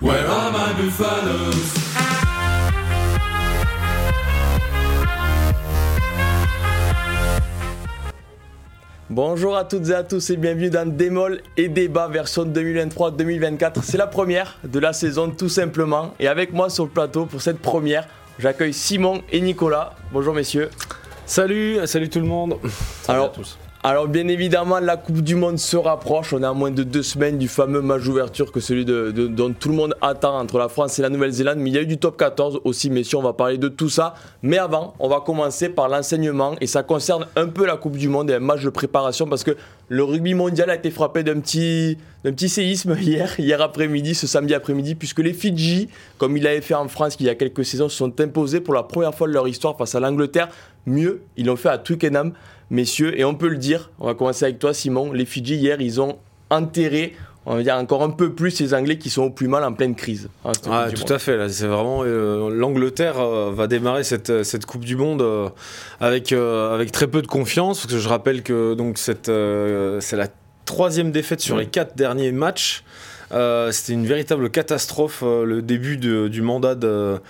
Where are my buffaloes? Bonjour à toutes et à tous et bienvenue dans Démol et Débat version 2023-2024. C'est la première de la saison tout simplement. Et avec moi sur le plateau pour cette première, j'accueille Simon et Nicolas. Bonjour messieurs. Salut, salut tout le monde. Alors, à tous. Alors bien évidemment, la Coupe du Monde se rapproche. On est à moins de deux semaines du fameux match d'ouverture que celui dont tout le monde attend entre la France et la Nouvelle-Zélande. Mais il y a eu du top 14 aussi, messieurs. On va parler de tout ça. Mais avant, on va commencer par l'enseignement. Et ça concerne un peu la Coupe du Monde et un match de préparation parce que le rugby mondial a été frappé d'un petit, séisme hier, hier après-midi, ce samedi après-midi, puisque les Fidji, comme il avait fait en France il y a quelques saisons, se sont imposés pour la première fois de leur histoire face à l'Angleterre. Mieux, ils l'ont fait à Twickenham messieurs, et on peut le dire, on va commencer avec toi Simon, les Fidji hier, ils ont enterré on va dire encore un peu plus les Anglais qui sont au plus mal en pleine crise. Hein, ah, tout à fait. C'est vraiment euh, l'Angleterre euh, va démarrer cette, euh, cette Coupe du Monde avec avec très peu de confiance. Parce que je rappelle que donc c'est la troisième défaite sur les quatre derniers matchs. C'était une véritable catastrophe. le début du mandat de,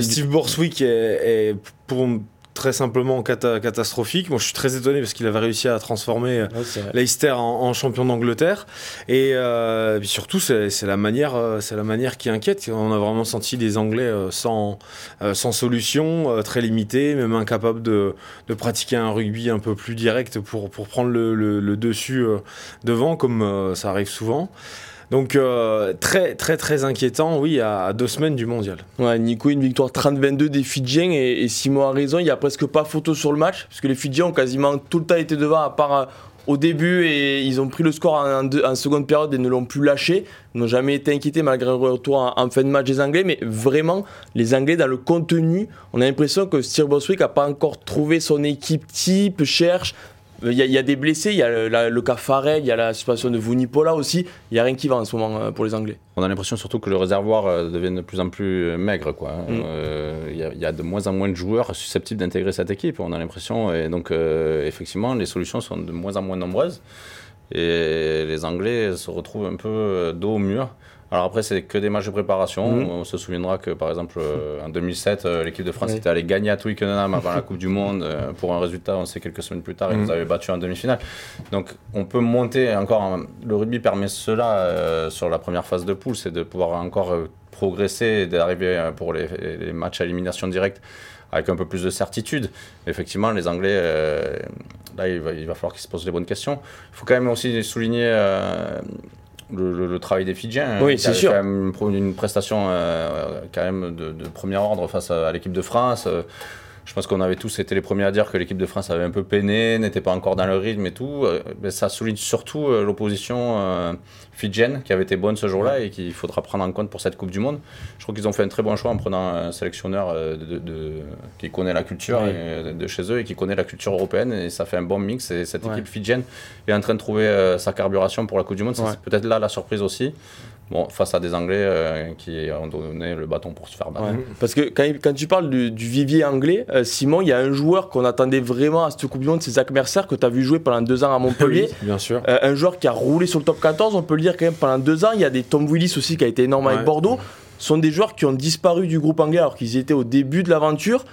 Steve Borswick est, est pour très simplement catastrophique. Moi, je suis très étonné parce qu'il avait réussi à transformer euh, Leicester en, champion d'Angleterre. Et euh, surtout, c'est la manière, euh, c'est la manière qui inquiète. On a vraiment senti des Anglais sans, sans solution, très limités, même incapables de, de, pratiquer un rugby un peu plus direct pour, pour prendre le, le dessus devant, comme ça arrive souvent. Donc euh, très très très inquiétant, oui, à, deux semaines du mondial. Nico, une victoire 30-22 des Fidjiens et, Simon a raison, il n'y a presque pas photo sur le match, parce que les Fidjiens ont quasiment tout le temps été devant, à part euh, au début, et ils ont pris le score en, seconde période et ne l'ont plus lâché. Ils n'ont jamais été inquiétés malgré le retour en, fin de match des Anglais, mais vraiment, les Anglais dans le contenu, on a l'impression que Steve Boswick n'a pas encore trouvé son équipe type, cherche il y, a des blessés, il y a le, cas Farrell, il y a la situation de Vunipola aussi. Il n'y a rien qui va en ce moment euh, pour les Anglais. On a l'impression surtout que le réservoir euh, devient de plus en plus euh, maigre. Hein. Mm. Il y, a de moins en moins de joueurs susceptibles d'intégrer cette équipe. On a l'impression, et donc effectivement, les solutions sont de moins en moins nombreuses. Et les Anglais se retrouvent un peu dos au mur. Alors après, c'est que des matchs de préparation. Mhm. On se souviendra que par exemple euh, en 2007, euh, l'équipe de France était allée gagner à Twickenham avant la Coupe du Monde euh, pour un résultat. On sait quelques semaines plus tard, ils mhm. nous avaient battu en demi-finale. Donc on peut monter encore. Le rugby permet cela sur la première phase de poule, c'est de pouvoir encore progresser et d'arriver pour les, matchs à élimination directe avec un peu plus de certitude. Effectivement, les Anglais, là, il va, il va falloir qu'ils se posent les bonnes questions. Il faut quand même aussi souligner le, travail des Fidjiens. Oui, c'est sûr. Quand même une, prestation euh, quand même de, premier ordre face à, l'équipe de France. Euh, je pense qu'on avait tous été les premiers à dire que l'équipe de France avait un peu peiné, n'était pas encore dans le rythme et tout. Euh, mais ça souligne surtout l'opposition fidjienne qui avait été bonne ce jour-là et qu'il faudra prendre en compte pour cette Coupe du Monde. Je crois qu'ils ont fait un très bon choix en prenant un sélectionneur de, qui connaît la culture de chez eux et qui connaît la culture européenne et ça fait un bon mix. Et cette équipe fidjienne est en train de trouver sa carburation pour la Coupe du Monde. C'est peut-être là la surprise aussi. Bon, face à des Anglais euh, qui ont donné le bâton pour se faire battre. Parce que quand, quand, tu parles du, vivier anglais, euh, Simon, il y a un joueur qu'on attendait vraiment à cette Coupe du Monde, c'est Zach Mercer, que tu as vu jouer pendant deux ans à Montpellier. bien sûr. Euh, un joueur qui a roulé sur le top 14, on peut le dire quand même pendant deux ans. Il y a des Tom Willis aussi qui a été énorme avec Bordeaux. Ce sont des joueurs qui ont disparu du groupe anglais alors qu'ils étaient au début de l'aventure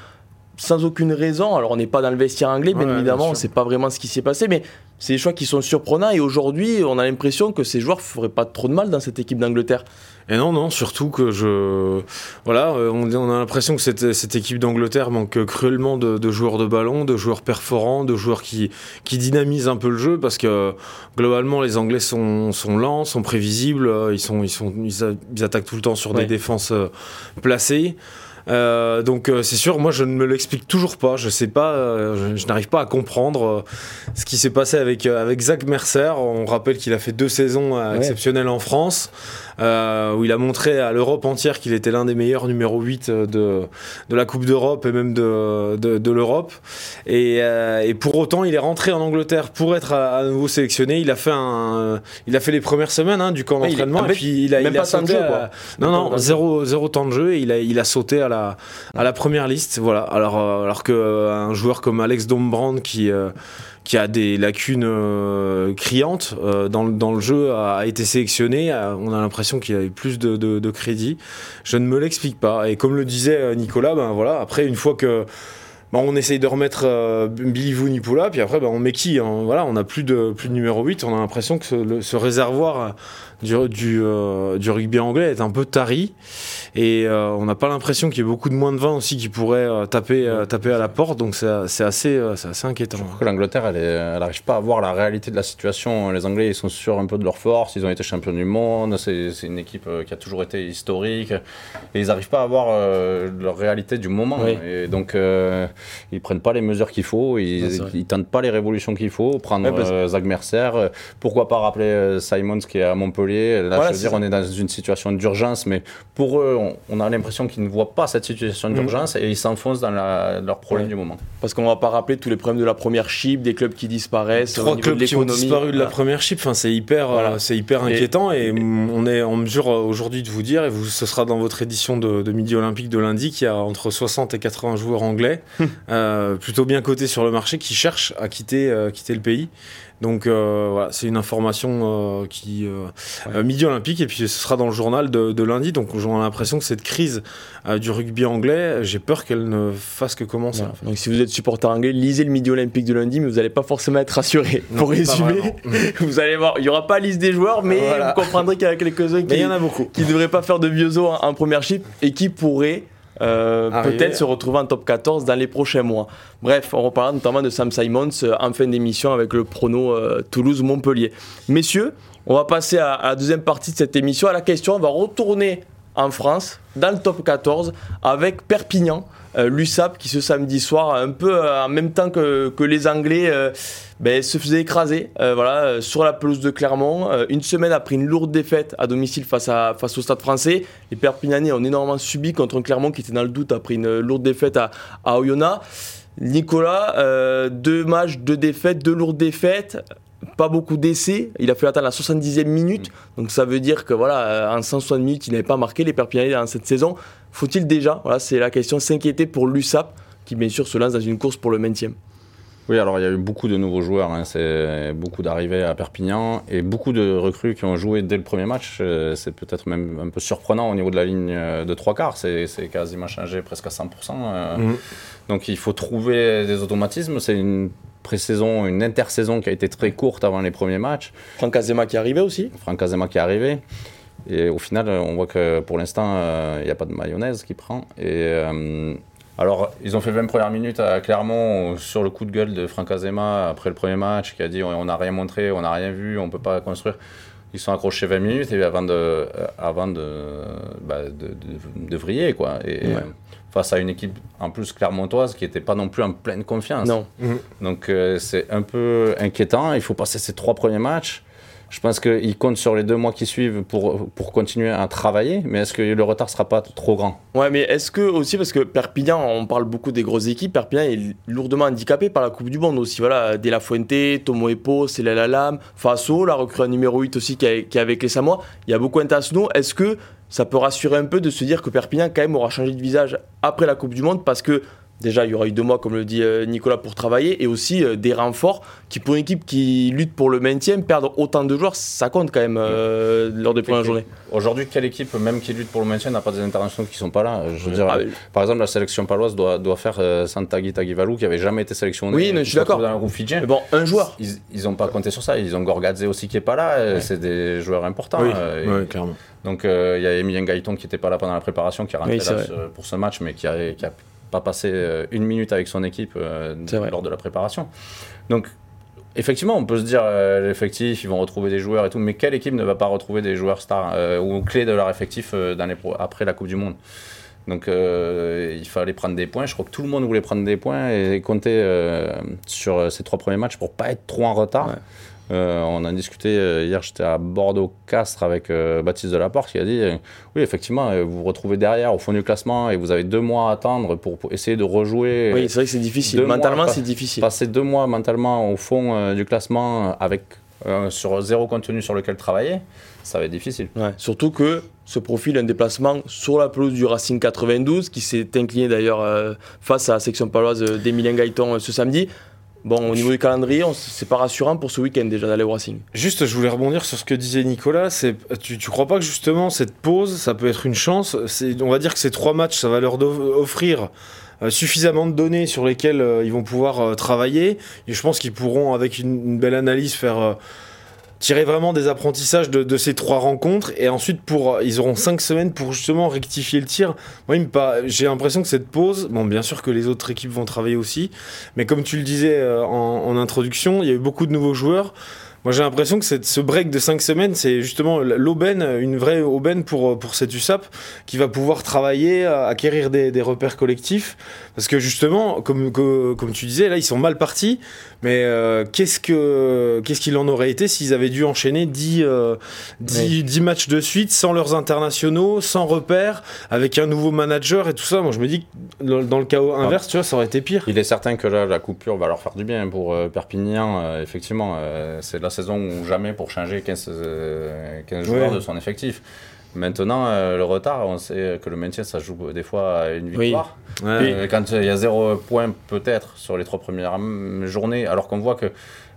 sans aucune raison. Alors on n'est pas dans le vestiaire anglais, bien évidemment, on ne sait pas vraiment ce qui s'est passé, mais c'est des choix qui sont surprenants. Et aujourd'hui, on a l'impression que ces joueurs ne feraient pas trop de mal dans cette équipe d'Angleterre. Et non, non, surtout que je. Voilà, euh, on, a l'impression que cette, cette équipe d'Angleterre manque cruellement de, joueurs de ballon, de joueurs perforants, de joueurs qui, qui dynamisent un peu le jeu parce que globalement, les Anglais sont, sont lents, sont prévisibles, euh, ils, sont, ils, sont, ils, attaquent tout le temps sur des défenses euh, placées. Euh, donc euh, c'est sûr, moi je ne me l'explique toujours pas. Je sais pas, euh, je, n'arrive pas à comprendre ce qui s'est passé avec avec Zach Mercer. On rappelle qu'il a fait deux saisons exceptionnelles en France. Euh, où il a montré à l'Europe entière qu'il était l'un des meilleurs numéro 8 de, de la Coupe d'Europe et même de, de, l'Europe. Et, euh, et, pour autant, il est rentré en Angleterre pour être à, nouveau sélectionné. Il a fait, un, il a fait les premières semaines hein, du camp d'entraînement. et puis il a, il a sauté. non, non, zéro, zéro temps de jeu. Et il a, il a sauté à la, à la première liste. Voilà. Alors, euh, alors qu'un joueur comme Alex Dombrand qui qui a des lacunes criantes dans, dans, le jeu, a, été sélectionné. on a l'impression qu'il avait plus de, de, crédit. Je ne me l'explique pas. Et comme le disait Nicolas, ben voilà, après, une fois que bah, on essaye de remettre euh, Billy Vunipola, puis après, bah, on met qui hein Voilà, on n'a plus de, plus de numéro 8. On a l'impression que ce réservoir du, du, euh, du, rugby anglais est un peu tari. Et euh, on n'a pas l'impression qu'il y ait beaucoup de moins de 20 aussi qui pourraient euh, taper, taper à la porte. Donc c'est assez, assez inquiétant. Je crois que l'Angleterre, elle n'arrive pas à voir la réalité de la situation. Les Anglais, ils sont sûrs un peu de leur force. Ils ont été champions du monde. C'est une équipe qui a toujours été historique. Et ils n'arrivent pas à voir leur réalité du moment. Et donc, ils prennent pas les mesures qu'il faut. Ils, ne tentent pas les révolutions qu'il faut. Prendre Zach Mercer. pourquoi pas rappeler Simons qui est à Montpellier Là, je veux dire, on est dans une situation d'urgence, mais pour eux, on, a l'impression qu'ils ne voient pas cette situation d'urgence mm. et ils s'enfoncent dans leur problème du moment. Parce qu'on ne va pas rappeler tous les problèmes de la première chip, des clubs qui disparaissent. Trois clubs qui ont disparu de la première chip, enfin, c'est hyper, euh, c'est hyper inquiétant et, on est en mesure euh, aujourd'hui de vous dire, et vous, ce sera dans votre édition de, Midi Olympique de lundi, qu'il y a entre 60 et 80 joueurs anglais, euh, plutôt bien cotés sur le marché, qui cherchent à quitter, quitter le pays. Donc euh, voilà, c'est une information euh, qui euh, midi olympique et puis ce sera dans le journal de, lundi. Donc j'ai l'impression que cette crise du rugby anglais, j'ai peur qu'elle ne fasse que commencer. Donc si vous êtes supporter anglais, lisez le midi olympique de lundi, mais vous n'allez pas forcément être rassuré. Pour résumer, vous allez voir, il n'y aura pas liste des joueurs, mais vous comprendrez qu'il y en a quelques-uns qui, ne devraient pas faire de vieux en, en première chip et qui pourraient peut-être se retrouver en top 14 dans les prochains mois. Bref, on reparlera notamment de Sam Simons euh, en fin d'émission avec le prono euh, Toulouse-Montpellier. Messieurs, on va passer à, la deuxième partie de cette émission. À la question, on va retourner en France, dans le top 14, avec Perpignan, l'USAP qui ce samedi soir, un peu en même temps que, que les Anglais, ben, se faisait écraser euh, voilà, euh, sur la pelouse de Clermont. Euh, une semaine après une lourde défaite à domicile face, à, face au Stade français, les Perpignanais ont énormément subi contre un Clermont qui était dans le doute après une lourde défaite à, à. Nicolas, deux matchs, deux défaites, deux lourdes défaites pas beaucoup d'essais. Il a fait attendre la 70e minute. Donc ça veut dire que voilà, en 160 minutes, il n'avait pas marqué les Perpignanais dans cette saison. Faut-il déjà, voilà, c'est la question, s'inquiéter pour l'USAP, qui bien sûr se lance dans une course pour le maintien? Oui, alors il y a eu beaucoup de nouveaux joueurs, hein. c'est beaucoup d'arrivées à Perpignan et beaucoup de recrues qui ont joué dès le premier match. Euh, c'est peut-être même un peu surprenant au niveau de la ligne euh, de trois quarts, c'est quasiment changé presque à 100%. Euh. Mhm. Donc il faut trouver des automatismes. C'est une pré-saison, une intersaison qui a été très courte avant les premiers matchs. Franck Azema qui est arrivé aussi. Franck Azema qui est arrivé. Et au final, on voit que pour l'instant, il n'y a pas de mayonnaise qui prend. Et alors, ils ont fait 20 premières minutes à Clermont sur le coup de gueule de Franck Azema après le premier match, qui a dit on n'a rien montré, on n'a rien vu, on ne peut pas construire. Ils sont accrochés 20 minutes et avant de, euh, avant de, bah, de, vriller, quoi. Et face à une équipe en plus clermontoise qui n'était pas non plus en pleine confiance. Non. Donc, euh, c'est un peu inquiétant. Il faut passer ces trois premiers matchs. Je pense qu'il compte sur les deux mois qui suivent pour, pour continuer à travailler, mais est-ce que le retard ne sera pas trop grand? Ouais, mais est-ce que aussi, parce que Perpignan, on parle beaucoup des grosses équipes, Perpignan est lourdement handicapé par la Coupe du Monde aussi. Voilà, De La Fuente, Tomo Epo, Lam, Faso, la recrue numéro 8 aussi qui est, avec les Samoa. Il y a beaucoup d'internationaux. Est-ce que ça peut rassurer un peu de se dire que Perpignan, quand même, aura changé de visage après la Coupe du Monde parce que Déjà, il y aura eu deux mois, comme le dit euh, Nicolas, pour travailler et aussi euh, des renforts qui, pour une équipe qui lutte pour le maintien, perdre autant de joueurs, ça compte quand même euh, lors des premières journées. Aujourd'hui, quelle équipe, même qui lutte pour le maintien, n'a pas des internationaux qui ne sont pas là? Je veux dire, ah Par exemple, la sélection paloise doit, doit faire Santagui Tagivalou, qui n'avait jamais été sélectionné. Oui, je suis d'accord. Mais bon, un joueur. Ils n'ont pas compté sur ça. Ils ont Gorgadze aussi qui n'est pas là. C'est des joueurs importants. Oui, clairement. Donc, il y a Emilien Gaëton qui n'était pas là pendant la préparation, qui est rentré là pour ce match, mais qui a, qui a pas passer euh, une minute avec son équipe euh, lors de la préparation. Donc, effectivement, on peut se dire euh, l'effectif, ils vont retrouver des joueurs et tout, mais quelle équipe ne va pas retrouver des joueurs stars ou clés de leur effectif dans les après la Coupe du Monde? Donc il fallait prendre des points. Je crois que tout le monde voulait prendre des points et compter sur ces trois premiers matchs pour pas être trop en retard. Euh, on a discuté euh, hier, j'étais à Bordeaux-Castres avec euh, Baptiste Delaporte qui a dit oui, effectivement, vous vous retrouvez derrière au fond du classement et vous avez deux mois à attendre pour, essayer de rejouer. Oui, c'est vrai que c'est difficile. Mentalement, c'est difficile. Passer deux mois mentalement au fond du classement avec sur zéro contenu sur lequel travailler, ça va être difficile. surtout que ce profil un déplacement sur la pelouse du Racing 92 qui s'est incliné d'ailleurs face à la section paloise d'Emilien Gaëton ce samedi bon, au niveau du calendrier, c'est pas rassurant pour ce week-end déjà d'aller au Racing. Juste, je voulais rebondir sur ce que disait Nicolas. Tu, tu crois pas que justement cette pause, ça peut être une chance? On va dire que ces trois matchs, ça va leur offrir euh, suffisamment de données sur lesquelles euh, ils vont pouvoir euh, travailler. Et je pense qu'ils pourront, avec une, belle analyse, faire tirer vraiment des apprentissages de, ces trois rencontres. Et ensuite, pour, ils auront cinq semaines pour justement rectifier le tir. Moi, j'ai l'impression que cette pause, bon, bien sûr que les autres équipes vont travailler aussi, mais comme tu le disais euh, en, en introduction, il y a eu beaucoup de nouveaux joueurs. Moi, j'ai l'impression que cette- ce break de 5 semaines, c'est justement l'aubaine, une vraie aubaine pour, pour cette USAP qui va pouvoir travailler, à acquérir des, des repères collectifs. Parce que justement, comme, que- comme tu disais, là, ils sont mal partis. Mais euh, qu'est-ce que qu'est-ce qu'il en aurait été s'ils avaient dû enchaîner 10, euh, 10, 10 matchs de suite sans leurs internationaux, sans repères, avec un nouveau manager et tout ça? Moi, je me dis que dans, dans le chaos inverse, tu vois, ça aurait été pire. Il est certain que là, la coupure va leur faire du bien pour euh, Perpignan. euh, effectivement, euh, c'est la saison où jamais pour changer 15, euh, 15 joueurs de son effectif. Maintenant, euh, le retard, on sait que le maintien, ça joue des fois à une Oui. victoire. Ouais. Euh, quand il y a zéro point peut-être sur les trois premières journées, alors qu'on voit que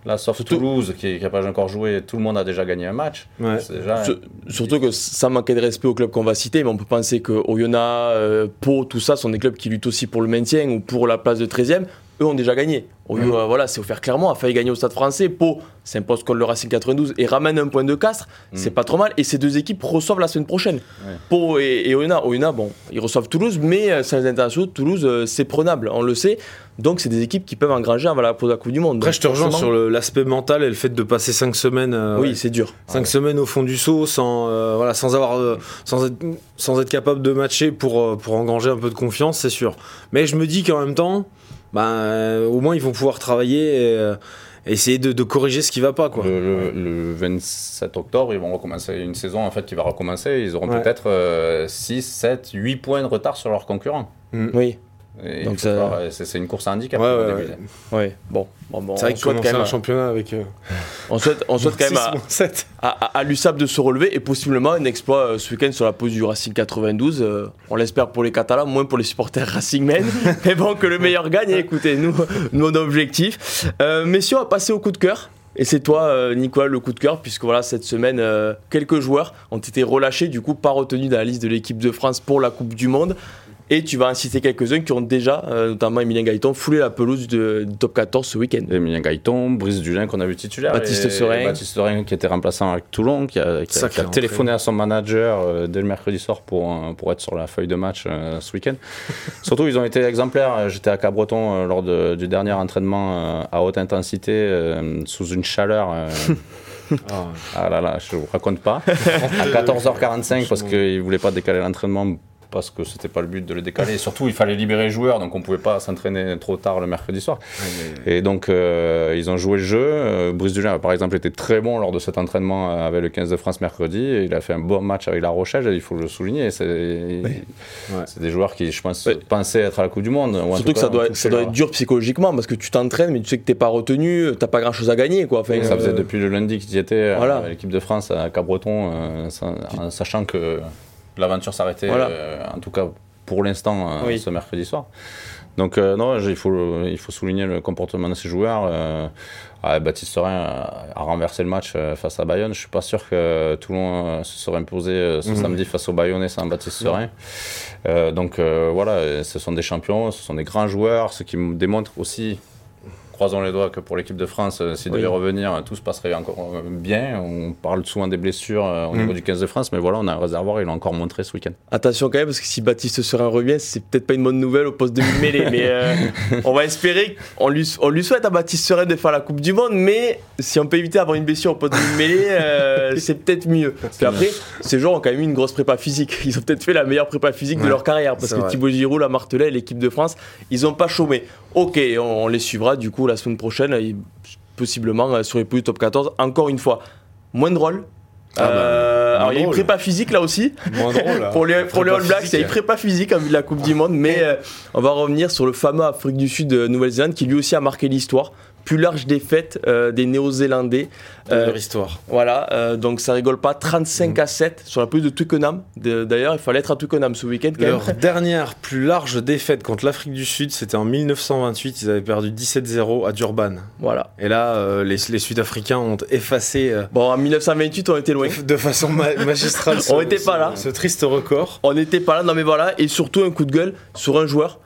là, sauf Surtout- Toulouse, qui n'a pas encore joué, tout le monde a déjà gagné un match. Ouais. Déjà... Surtout que ça manquait de respect aux clubs qu'on va citer, mais on peut penser que Oyonnax, euh, Pau, tout ça sont des clubs qui luttent aussi pour le maintien ou pour la place de 13e. Eux ont déjà gagné. Euh, voilà, c'est offert clairement, a failli gagner au Stade français. Pau s'impose contre le Racing 92 et ramène un point de Castres. C'est pas trop mal. Et ces deux équipes reçoivent la semaine prochaine. Ouais. Pau et, et Oyonnax. Oyonnax, bon, ils reçoivent Toulouse, mais euh, sans les internationaux, Toulouse, euh, c'est prenable, on le sait. Donc c'est des équipes qui peuvent engranger avant la, pour la Coupe du Monde. Après, Donc, je te rejoins sur l'aspect mental et le fait de passer 5 semaines. euh, Oui, ouais. c'est dur. Cinq Ouais. semaines au fond du seau sans, voilà, sans, avoir, sans, être, sans être capable de matcher pour, pour engranger un peu de confiance, c'est sûr. Mais je me dis qu'en même temps, ben, euh, au moins ils vont pouvoir travailler et euh, essayer de, de corriger ce qui va pas. Quoi. Le, le- le 27 octobre, ils vont recommencer une saison en fait qui va recommencer. Ils auront Ouais. peut-être euh, 6, 7, 8 points de retard sur leurs concurrents. Oui, Et Donc ça- voir, euh, c'est c'est une course à handicap. Ouais, ouais, début. ouais. ouais. Bon, bon, bon, c'est vrai on que souhaite commencer quand un même. championnat avec. euh, On souhaite, on souhaite quand même à, 7. à, l'USAP de se relever et possiblement un exploit euh, ce week-end sur la pause du Racing 92. euh, on l'espère pour les Catalans, moins pour les supporters Racing Men. Mais bon, que le meilleur gagne. et Écoutez, nous, nous on a objectif. Euh, messieurs, on va passer au coup de cœur. Et c'est toi, Nicolas, le coup de cœur, puisque voilà, cette semaine, quelques joueurs ont été relâchés, du coup, pas retenus dans la liste de l'équipe de France pour la Coupe du Monde. Et tu vas en citer quelques-uns qui ont déjà, euh, notamment Emilien Gaëton, foulé la pelouse de- du top 14 ce week-end. Emilien Gaëton, Brice Dulin qu'on a vu titulaire. Baptiste et Baptiste Serein qui était remplaçant avec Toulon, qui a, qui a- Sacré qui a téléphoné à son manager euh, dès le mercredi soir pour, pour être sur la feuille de match euh, ce week-end. Surtout, ils ont été exemplaires. J'étais à Cabreton euh, lors de- du dernier entraînement euh, à haute intensité, euh, sous une chaleur. euh, Ah, ah là là, je vous raconte pas. à 14h45 parce qu'ils voulaient pas décaler l'entraînement parce que c'était pas le but de le décaler. Et surtout, il fallait libérer les joueurs, donc on pouvait pas s'entraîner trop tard le mercredi soir. Et donc, euh, ils ont joué le jeu. Euh, Brice Dulin, par exemple, était très bon lors de cet entraînement avec le 15 de France mercredi. Et il a fait un bon match avec La Rochelle, il faut le souligner. C'est des joueurs qui, je pense, pensaient être à la Coupe du Monde. ou Surtout tout que ça doit, ça être dur psychologiquement parce que tu t'entraînes mais tu sais que t'es pas retenu, t'as pas grand chose à gagner quoi. Enfin, Ça faisait euh, depuis le lundi qu'ils y étaient, Voilà. à l'équipe de France à Cabreton, euh, en sachant que l'aventure s'arrêtait, Voilà. euh, en tout cas pour l'instant, euh, Oui. ce mercredi soir. Donc, euh, non, il faut, il faut souligner le comportement de ces joueurs. Baptiste Serein a, renversé le match face à Bayonne. Je suis pas sûr que Toulon se serait imposé ce Mhm. samedi face au Bayonnais sans Baptiste Serein. Euh, donc, euh, voilà, ce sont des champions, ce sont des grands joueurs, ce qui démontre aussi croisons les doigts que pour l'équipe de France, euh, s'il Oui. devait revenir, tout se passerait encore euh, bien. On parle souvent des blessures euh, au Mm. niveau du 15 de France, mais voilà, on a un réservoir, il l'a encore montré ce week-end. Attention quand même parce que si Baptiste Serein revient, c'est peut-être pas une bonne nouvelle au poste de mêlée. mais euh, on va espérer, on lui, on lui souhaite à Baptiste Serein de faire la Coupe du Monde, mais si on peut éviter d'avoir une blessure au poste de mêlée, euh, c'est peut-être mieux. Puis après, ces joueurs ont quand même eu une grosse prépa physique. Ils ont peut-être fait la meilleure prépa physique de leur carrière parce que vrai. Thibaut Giroud, la martelait, l'équipe de France, ils ont pas chômé. Ok, on, on les suivra du coup la semaine prochaine, et possiblement euh, sur les du top 14. Encore une fois, moins drôle. Ah bah, Euh, alors il y a une prépa physique là aussi drôle. là. pour les, pour les Prépa All Blacks, il y a une prépa physique en vue de la Coupe du Monde, mais euh, on va revenir sur le fameux Afrique du Sud de Nouvelle-Zélande qui lui aussi a marqué l'histoire, plus large défaite euh, des Néo-Zélandais. De Euh, leur histoire. voilà, euh, donc ça rigole pas. 35 à 7 sur la pelouse de Twickenham. D'ailleurs, il fallait être à Twickenham ce week-end Leur même. dernière plus large défaite contre l'Afrique du Sud, c'était en 1928. Ils avaient perdu 17-0 à Durban. Voilà. Et là, les, les Sud-Africains ont effacé Bon, en 1928, on était loin. de façon ma- magistrale On était pas là. ce triste record. On n'était pas là, non mais voilà. Et surtout un coup de gueule sur un joueur,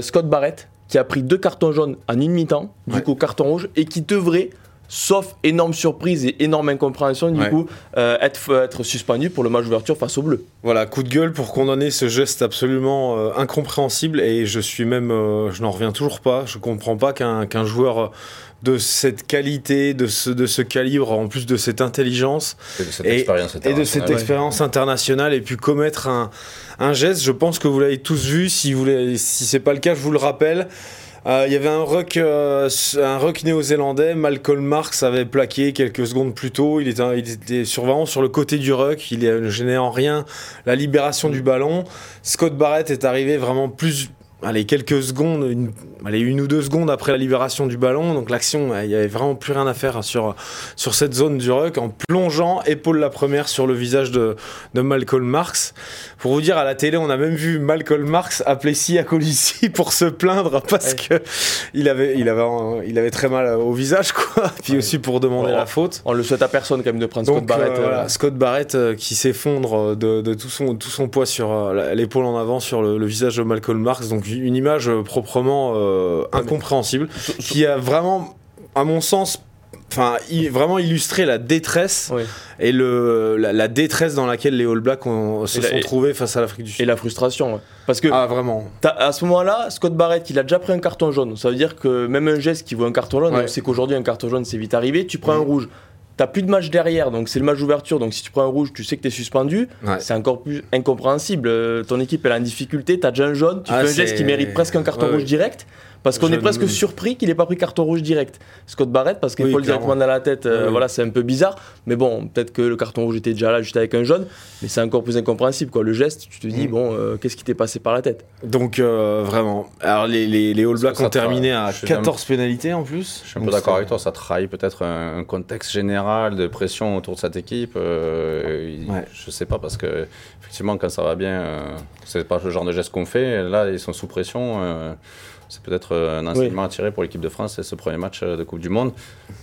Scott Barrett, qui a pris deux cartons jaunes en une mi-temps, du Ouais. coup carton rouge, et qui devrait, sauf énorme surprise et énorme incompréhension, du Ouais. coup, euh, être, être suspendu pour le match d'ouverture face au bleu. Voilà, coup de gueule pour condamner ce geste absolument euh, incompréhensible et je suis même, euh, je n'en reviens toujours pas. Je comprends pas qu'un joueur euh, de cette qualité, de ce, de ce calibre, en plus de cette intelligence Et de cette Et- expérience et de cette internationale. expérience internationale ait pu commettre un, un geste. Je pense que vous l'avez tous vu. Si vous si c'est pas le cas, je vous le rappelle. Euh, Il y avait un ruck, euh, un ruck néo-zélandais. Malcolm Marks avait plaqué quelques secondes plus tôt. Il était, il était sur le côté du ruck. Il ne gênait en rien la libération du ballon. Scott Barrett est arrivé vraiment plus. Allez, quelques secondes, une, allez, une ou deux secondes après la libération du ballon. Donc l'action, il n'y avait vraiment plus rien à faire sur, sur cette zone du ruck en plongeant épaule la première sur le visage de, de Malcolm Marks. Pour vous dire, à la télé, on a même vu Malcolm Marks appeler Sia Colissi pour se plaindre parce que il avait, il, avait, un- il avait très mal au visage, quoi. Puis aussi pour demander Ouais. la faute. On le souhaite à personne quand même de prendre Scott Donc Barrett. euh, euh, voilà, Scott Barrett euh, qui s'effondre euh, de, de tout, son, tout son poids sur euh, l'épaule en avant sur le, le visage de Malcolm Marks. Donc une image euh, proprement euh, incompréhensible qui a vraiment, à mon sens, enfin, vraiment illustré la détresse Oui. et le, la, la détresse dans laquelle les All Blacks ont- se Et sont et- trouvés face à l'Afrique du Et Sud. la frustration. ouais. Parce que Ah vraiment à ce moment-là, Scott Barrett, il a déjà pris un carton jaune. Ça veut dire que même un geste qui vaut un carton jaune, Ouais. on sait qu'aujourd'hui un carton jaune c'est vite arrivé. Tu prends un Mhm. rouge. T'as plus de match derrière, donc c'est le match d'ouverture. Donc si tu prends un rouge, tu sais que t'es suspendu. Ouais. C'est encore plus incompréhensible. Euh, ton équipe elle est en difficulté, t'as déjà un jaune, tu Ah, fais un geste qui mérite presque un carton Ouais, rouge direct. Parce qu'on Je est presque ne- surpris qu'il ait pas pris carton rouge direct. Scott Barrett, parce qu'il Oui, clairement. directement dans la tête, euh, Oui, voilà, c'est un peu bizarre. Mais bon, peut-être que le carton rouge était déjà là juste avec un jaune, mais c'est encore plus incompréhensible. Quoi. Le geste, tu te dis, Mm. bon, euh, qu'est-ce qui t'est passé par la tête? Donc euh, vraiment. Alors les, les, les All Blacks ont terminé à je suis 14 pénalités en plus. Je suis un peu d'accord avec toi, ça trahit peut-être un, un contexte général de pression autour de cette équipe. euh, il- Ouais. Je sais pas, parce que effectivement, quand ça va bien, euh, c'est pas le genre de geste qu'on fait. Là, ils sont sous pression. C'est peut-être euh, un enseignement à tirer pour l'équipe de France, c'est ce premier match euh, de Coupe du Monde.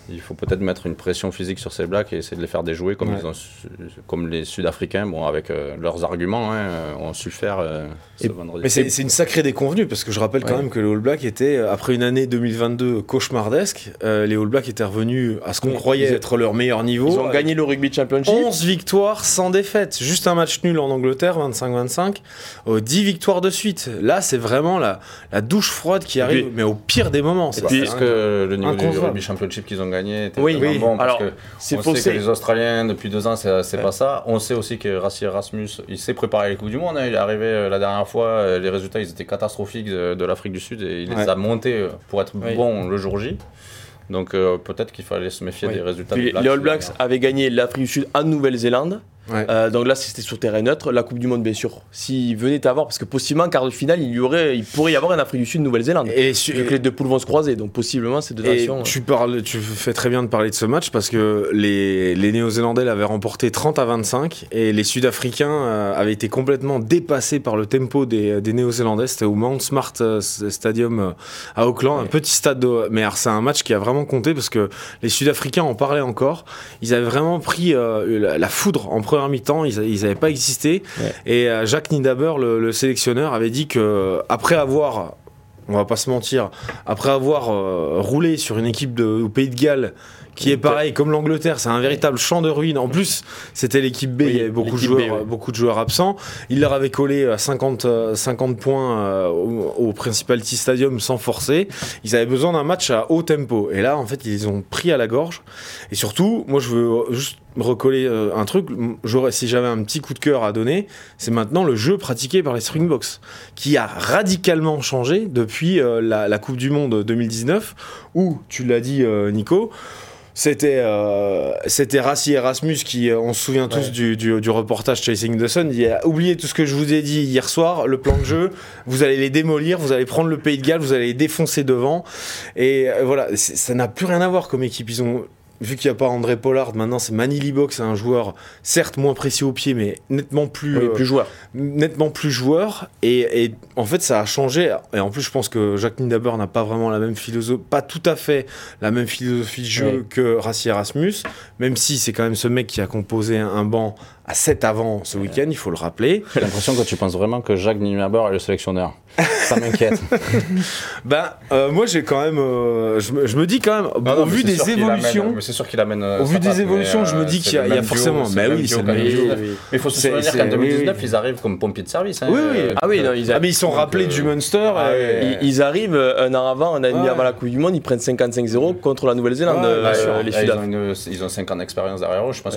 Il faut peut-être mettre une pression physique sur ces Blacks et essayer de les faire déjouer comme, Ouais. ils ont su- comme les Sud-Africains, bon, avec euh, leurs arguments, hein, ont su faire euh, ce Et- vendredi. Mais c'est une sacrée déconvenue parce que je rappelle quand même que les All Blacks étaient, après une année 2022 cauchemardesque, euh, les All Blacks étaient revenus à ce qu'on Oui, croyait ils- être leur meilleur niveau. Ils ont gagné le Rugby Championship. 11 victoires sans défaite. Juste un match nul en Angleterre, 25-25. euh, 10 victoires de suite. Là, c'est vraiment la, la douche froide qui arrive, puis- mais au pire des moments. C'est Est-ce pas- que le niveau du rugby championship qu'ils ont gagné était Oui, oui. bon parce Alors, que C'est on sait que les Australiens depuis deux ans c'est c'est Ouais. pas ça. On sait aussi que Rassi Erasmus il s'est préparé à les Coupes du Monde. hein. Il est arrivé euh, la dernière fois, euh, les résultats ils étaient catastrophiques de, de l'Afrique du Sud et il les a montés euh, pour être Oui. bon le jour J. Donc euh, peut-être qu'il fallait se méfier Oui. des résultats. Puis des les All la Blacks avaient gagné l'Afrique du Sud en Nouvelle-Zélande. Ouais. Euh, donc là, c'était sur terrain neutre. La Coupe du Monde, bien sûr. S'ils venaient à avoir, parce que possiblement, en quart de finale, il, y aurait, il pourrait y avoir un Afrique du Sud, Nouvelle-Zélande. Et, su- Vu que les deux poules vont se croiser. Donc possiblement, ces deux Et nations. euh, tu, parles, tu fais très bien de parler de ce match parce que les, les Néo-Zélandais l'avaient remporté 30 à 25 et les Sud-Africains euh, avaient été complètement dépassés par le tempo des, des Néo-Zélandais. C'était au Mount Smart euh, Stadium euh, à Auckland, un petit stade. De, mais alors, c'est un match qui a vraiment compté parce que les Sud-Africains en parlaient encore. Ils avaient vraiment pris euh, la, la foudre en première mi-temps. Ils n'avaient pas existé. Ouais. Et euh, Jacques Nidaber, le, le sélectionneur, avait dit que après avoir on va pas se mentir, après avoir euh, roulé sur une équipe de, au Pays de Galles qui est pareil comme l'Angleterre, c'est un véritable champ de ruines. En plus, c'était l'équipe B, Oui, il y avait beaucoup de, joueurs, B, oui. beaucoup de joueurs absents. Il leur avait collé à 50, euh, 50 points euh, au, au Principality Stadium sans forcer. Ils avaient besoin d'un match à haut tempo. Et là, en fait, ils les ont pris à la gorge. Et surtout, moi, je veux juste recoller euh, un truc. J'aurais, si j'avais un petit coup de cœur à donner, c'est maintenant le jeu pratiqué par les Springboks, qui a radicalement changé depuis euh, la, la Coupe du Monde 2019, où, tu l'as dit, euh, Nico, c'était euh, c'était Rassi Erasmus qui, euh, on se souvient tous Ouais. du, du, du reportage Chasing the Sun. Il a oublié tout ce que je vous ai dit hier soir, le plan de jeu. Vous allez les démolir, vous allez prendre le Pays de Galles, vous allez les défoncer devant. Et euh, voilà, ça n'a plus rien à voir comme équipe. Ils ont vu qu'il n'y a pas André Pollard, maintenant c'est Manny Box, c'est un joueur certes moins précis au pied, mais nettement plus, Oui, plus joueur. nettement plus joueur et, et en fait ça a changé et en plus je pense que Jacques Nidaber n'a pas vraiment la même philosophie pas tout à fait la même philosophie de jeu que Rassi Erasmus même si c'est quand même ce mec qui a composé un, un banc à 7 avant ce week-end il faut le rappeler J'ai l'impression que tu penses vraiment que Jacques Nienaber est le sélectionneur. Ça m'inquiète. ben euh, moi j'ai quand même euh, je, me, dis quand même non, au vu des évolutions c'est sûr qu'il amène. euh, Au vu des patte, mais, évolutions, je me euh, dis qu'il y a- forcément- bah oui, même c'est duo le qu'en même 2019. duo. Mais il faut se souvenir qu'en oui, 2019, oui. ils arrivent comme pompiers de service. hein, Oui, oui. euh, Ah oui, non, ils, ah mais ils sont Donc, rappelés euh, du Munster ah, ils- ils arrivent un an avant, un an et demi avant la Coupe du Monde, ils prennent 55-0 contre la Nouvelle-Zélande, les ils, ont une- ils ont 5 ans d'expérience derrière eux. Je pense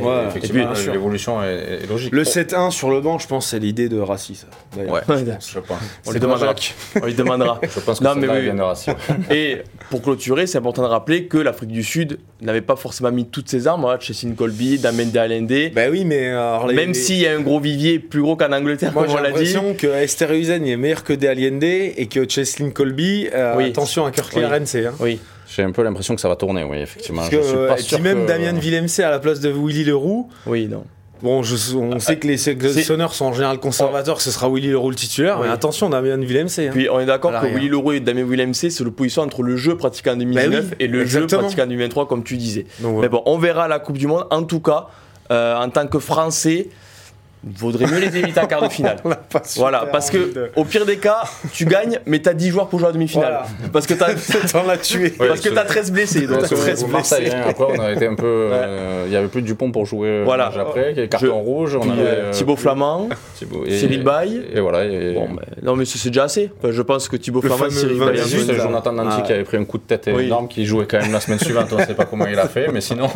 sûr. l'évolution est, logique. le 7-1 sur le banc je pense c'est l'idée de Rassi ça. Ouais, je pense. On C'est lui demandera. On lui demandera. Je pense que c'est de. Et pour clôturer, c'est important de rappeler que l'Afrique du Sud n'avait pas forcément mis toutes ses armes. Voilà, Chessine Colby, Damien de Allende. bah oui mais alors, les- Même les- s'il y a un gros vivier plus gros qu'en Angleterre, Moi, comme j'ai on l'a dit. l'impression que Esther Huizen est meilleur que De Allende et que Cheslin Colby. euh, Oui. Attention à Kirkley Oui. RNC. Hein. Oui, J'ai un peu l'impression que ça va tourner, oui, effectivement. Parce Je que, suis euh, pas et sûr puis même que- Damien Villemc à la place de Willy Leroux. oui, non. Bon, je- on sait que les sélectionneurs sont en général conservateurs, que ce sera Willy Leroux le titulaire. Oui. Mais attention, Damien Villemc. Hein. Puis on est d'accord que. Willy Leroux et Damien Willem C, c'est l'opposition entre le jeu pratiqué en 2019 Bah oui, et le exactement. jeu pratiqué en 2023, comme tu disais. Donc, Mais bon, on verra la Coupe du Monde. En tout cas, euh, en tant que Français, vaudrait mieux les éviter en quart de finale. On n'a pas Voilà, parce que de- au pire des cas, tu gagnes, mais t'as 10 joueurs pour jouer en demi-finale. Voilà. Parce que t'as as tué. Ouais, parce que t'as 13 blessés. Donc, Donc, très euh, blessé. Marseille, hein, après, on a été un peu. euh, Il y avait plus de Dupont pour jouer euh, Voilà. le match après, qui carton Je- rouge. On puis, avait, euh, Thibaut Flamand, Thibaut- et- Cyril Bay. Et voilà. Et, Bon, non, mais c'est déjà assez. Enfin, je pense que Thibaut Flamand, Cyril 28, Bay, juste ça. Jonathan Nancy Ah. qui avait pris un coup de tête énorme, qui jouait quand même la semaine suivante. On ne sait pas comment il a fait, mais sinon.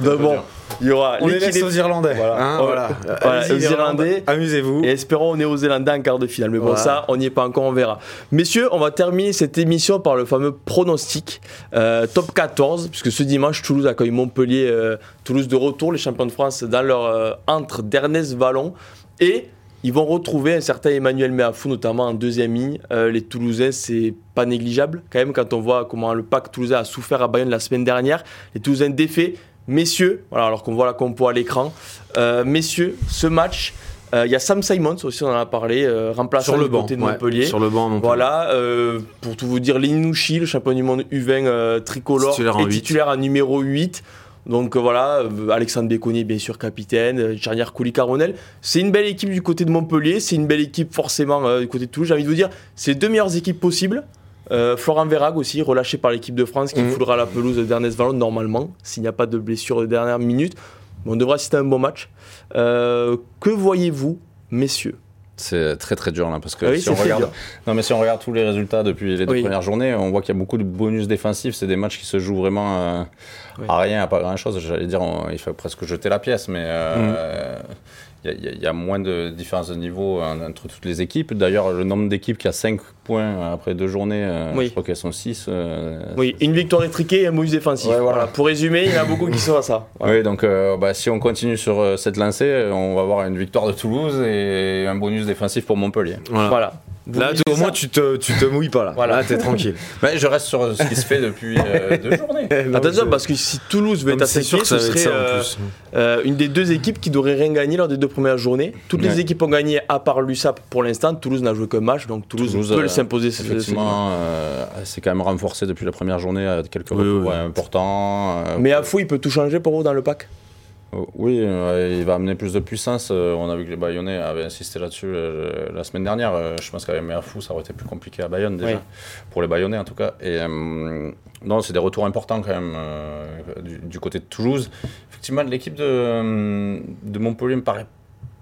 Donc, bon, il y aura On les laisse aux Irlandais. Voilà. Voilà. Aux les Irlandais. Amusez-vous. Et espérons au Néo-Zélandais en quart de finale. Mais bon, Voilà. ça, on n'y est pas encore, on verra. Messieurs, on va terminer cette émission par le fameux pronostic euh, top 14, puisque ce dimanche, Toulouse accueille Montpellier. euh, Toulouse de retour, les champions de France, dans leur euh, entre d'Ernest Vallon. Et ils vont retrouver un certain Emmanuel Meafou, notamment en deuxième ligne. Euh, les Toulousains, c'est pas négligeable, quand même, quand on voit comment le pack toulousain a souffert à Bayonne la semaine dernière. Les Toulousains défaits. Messieurs, voilà, alors qu'on voit la compo à l'écran, euh, messieurs, ce match, euh, il y a Sam Simons aussi, on en a parlé, euh, remplaçant Sur le du banc. côté de ouais, Montpellier. Sur le banc, Montpellier. Voilà, euh, pour tout vous dire, Linouchi, le champion du monde U20 euh, tricolore, Titulaire est titulaire à numéro 8. Donc voilà, Alexandre Béconnier, bien sûr, capitaine, Charnière Couli Caronel. C'est une belle équipe du côté de Montpellier, c'est une belle équipe forcément du côté de Toulouse. J'ai envie de vous dire, c'est les deux meilleures équipes possibles. Euh, Florent Verrag aussi, relâché par l'équipe de France, qui Mhm. foulera la pelouse d'Ernest Vallon normalement, s'il n'y a pas de blessure de dernière minute. Mais on devrait assister à un bon match. Euh, que voyez-vous, messieurs? C'est très très dur là parce que Ah oui, si on regarde, dur. non mais si on regarde tous les résultats depuis les deux Oui. premières journées, on voit qu'il y a beaucoup de bonus défensifs. C'est des matchs qui se jouent vraiment euh, Oui. à rien, à pas grand chose. J'allais dire, on- il faut presque jeter la pièce, mais euh, a- il y, a- il y a moins de différence de niveau euh, entre toutes les équipes. D'ailleurs, le nombre d'équipes qui a 5 points après deux journées, euh, Oui. je crois qu'elles sont 6. Oui, une victoire étriquée et un bonus défensif. Ouais, voilà. Voilà. Pour résumer, il y en a beaucoup qui sont à ça. Voilà. Oui, donc euh, bah, si on continue sur euh, cette lancée, euh, on va avoir une victoire de Toulouse et un bonus défensif pour Montpellier. Voilà. Là, au moins, tu te, tu te mouilles pas là. Voilà. Là, t'es tranquille. Mais je reste sur ce qui se fait depuis euh, deux journées. Attention, parce que si Toulouse veut être ça ce serait ça euh, euh, une des deux équipes qui n'aurait rien gagné lors des deux premières journées. Toutes les équipes ont gagné à part l'USAP pour l'instant. Toulouse n'a joué qu'un match, donc Toulouse, Toulouse, peut euh, s'imposer. Effectivement, euh, c'est quand même renforcé depuis la première journée à quelques Oui, retours oui. importants. euh, Mais à fou, il peut tout changer pour vous dans le pack. Euh, oui, euh, il va amener plus de puissance. Euh, on a vu que les Bayonnais avaient insisté là-dessus euh, la semaine dernière. Je pense qu'avec Meafou, ça aurait été plus compliqué à Bayonne déjà, Oui. pour les Bayonnais en tout cas. Et non, c'est des retours importants quand même du, du côté de Toulouse. Effectivement, l'équipe de, de Montpellier me paraît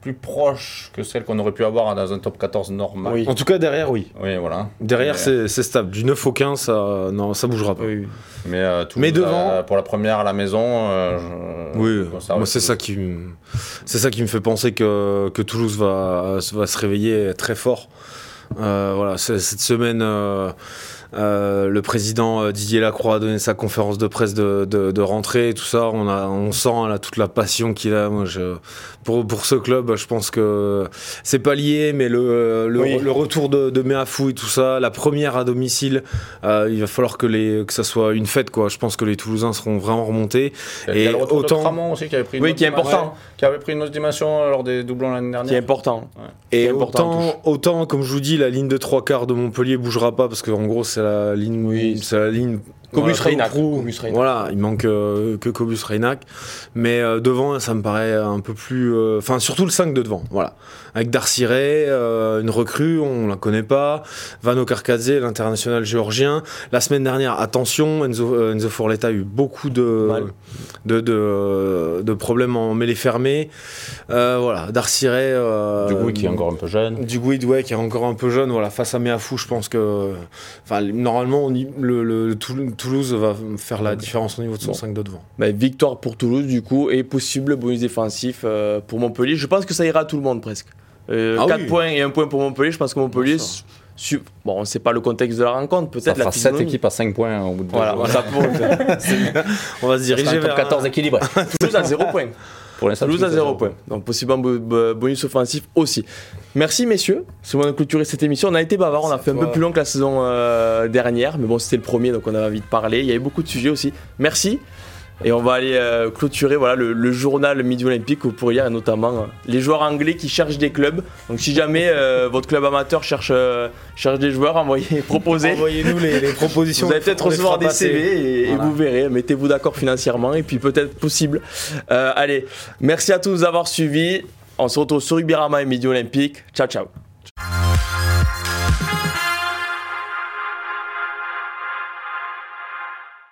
plus proche que celle qu'on aurait pu avoir dans un top 14 normal. Oui. En tout cas, derrière, oui. Oui, voilà. Derrière, Mais- c'est stable. Du 9 au 15, ça, non, ça bougera pas. Oui. Mais, euh, Toulouse, Mais devant- euh, pour la première à la maison, euh, je- Oui, moi c'est ça qui me, c'est ça qui me fait penser que, que Toulouse va, va se réveiller très fort. Euh, voilà, cette semaine, euh, le président euh, Didier Lacroix a donné sa conférence de presse de, de, de rentrée et tout ça. On, a, on sent là, toute la passion qu'il a. Moi, je, pour, pour ce club, je pense que c'est pas lié, mais le, le, Oui. le retour de, de Meafou et tout ça, la première à domicile, euh, il va falloir que, les, que ça soit une fête. Quoi. Je pense que les Toulousains seront vraiment remontés. Il y a Et le retour autant- de aussi qui avait pris une Oui, qui est important. qui avait pris une autre dimension lors des doublons l'année qui est dernière. important. Et C'est important, autant, autant, comme je vous dis, la ligne de trois quarts de Montpellier bougera pas parce qu'en gros, c'est la ligne. Oui. c'est la ligne. Cobus Reynac. Voilà, il manque euh, que Cobus Reynac. Mais euh, devant, ça me paraît un peu plus. euh, Enfin, surtout le 5 de devant. Voilà. Avec Darcy Ray, une recrue, on la connaît pas. Vano Karkadze, l'international géorgien. La semaine dernière, attention, Enzo, Enzo Forletta a eu beaucoup de, de, de, de problèmes en mêlée fermée. Voilà, Darcy Ray. qui est encore un peu jeune. du Guid, ouais, qui est encore un peu jeune, voilà, face à Meafou, je pense que. Enfin, normalement, on y- le, Toulouse va faire la différence au niveau de son Bon. 5 de devant. Bah, victoire pour Toulouse, du coup, et possible bonus défensif euh, pour Montpellier. Je pense que ça ira à tout le monde presque. Euh, Ah 4 oui. points et 1 point pour Montpellier. Je pense que Montpellier. Bon, on ne sait pas le contexte de la rencontre, peut-être la fera 7 physionomie. équipes à 5 points au bout de Voilà, pour- On va se diriger vers. 14 équilibré. Toulouse à 0 point. Pour l'instant, Toulouse à Toulouse 0 point. Donc possible bonus offensif aussi. Merci messieurs. C'est bon de clôturer cette émission. On a été bavard, on a fait un peu plus long que la saison euh, dernière, mais bon c'était le premier donc on avait envie de parler. Il y avait beaucoup de sujets aussi. Merci. Et on va aller euh, clôturer voilà, le, le journal Midi Olympique pour lire et notamment euh, les joueurs anglais qui cherchent des clubs. Donc si jamais euh, votre club amateur cherche, cherche des joueurs, envoyez, proposez. Envoyez-nous les, les propositions. Vous allez peut-être recevoir des passer. CV et, vous verrez. Mettez-vous d'accord financièrement et puis peut-être possible. Allez, merci à tous de nous avoir suivis. On se retrouve sur Rugby Rama et Midi Olympique. Ciao, ciao.